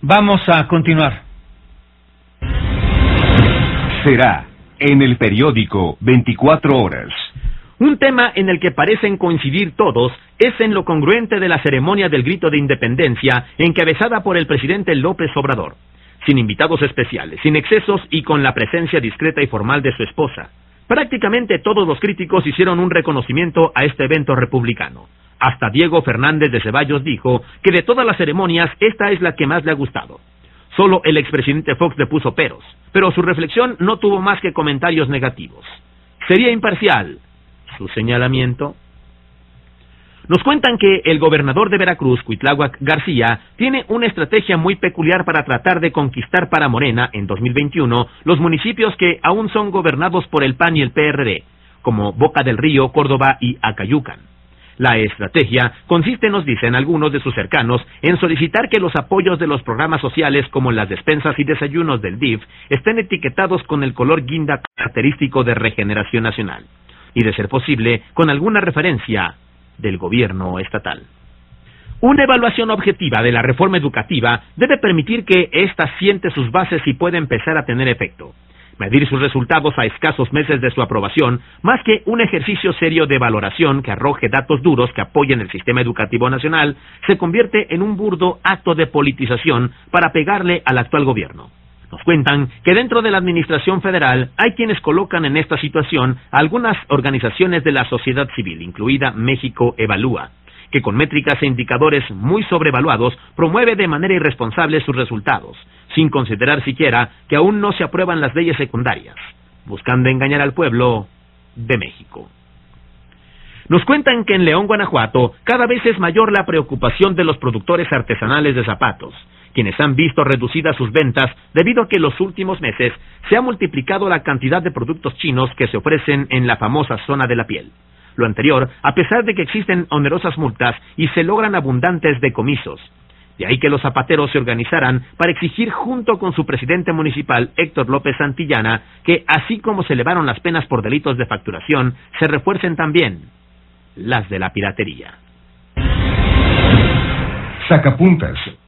Vamos a continuar. Será en el periódico 24 horas. Un tema en el que parecen coincidir todos es en lo congruente de la ceremonia del grito de independencia encabezada por el presidente López Obrador, sin invitados especiales, sin excesos y con la presencia discreta y formal de su esposa. Prácticamente todos los críticos hicieron un reconocimiento a este evento republicano. Hasta Diego Fernández de Ceballos dijo que de todas las ceremonias esta es la que más le ha gustado. Solo el expresidente Fox le puso peros, pero su reflexión no tuvo más que comentarios negativos. Sería imparcial, su señalamiento. Nos cuentan que el gobernador de Veracruz, Cuitláhuac García, tiene una estrategia muy peculiar para tratar de conquistar para Morena en 2021 los municipios que aún son gobernados por el PAN y el PRD, como Boca del Río, Córdoba y Acayucan. La estrategia consiste, nos dicen algunos de sus cercanos, en solicitar que los apoyos de los programas sociales como las despensas y desayunos del DIF estén etiquetados con el color guinda característico de Regeneración Nacional y, de ser posible, con alguna referencia del gobierno estatal. Una evaluación objetiva de la reforma educativa debe permitir que ésta siente sus bases y pueda empezar a tener efecto. Medir sus resultados a escasos meses de su aprobación, más que un ejercicio serio de valoración que arroje datos duros que apoyen el sistema educativo nacional, se convierte en un burdo acto de politización para pegarle al actual gobierno. Nos cuentan que dentro de la Administración Federal hay quienes colocan en esta situación a algunas organizaciones de la sociedad civil, incluida México Evalúa, que con métricas e indicadores muy sobrevaluados promueve de manera irresponsable sus resultados, sin considerar siquiera que aún no se aprueban las leyes secundarias, buscando engañar al pueblo de México. Nos cuentan que en León, Guanajuato, cada vez es mayor la preocupación de los productores artesanales de zapatos, quienes han visto reducidas sus ventas debido a que en los últimos meses se ha multiplicado la cantidad de productos chinos que se ofrecen en la famosa zona de la piel. Lo anterior, a pesar de que existen onerosas multas y se logran abundantes decomisos. De ahí que los zapateros se organizaran para exigir junto con su presidente municipal, Héctor López Santillana, que así como se elevaron las penas por delitos de facturación, se refuercen también las de la piratería. Sacapuntas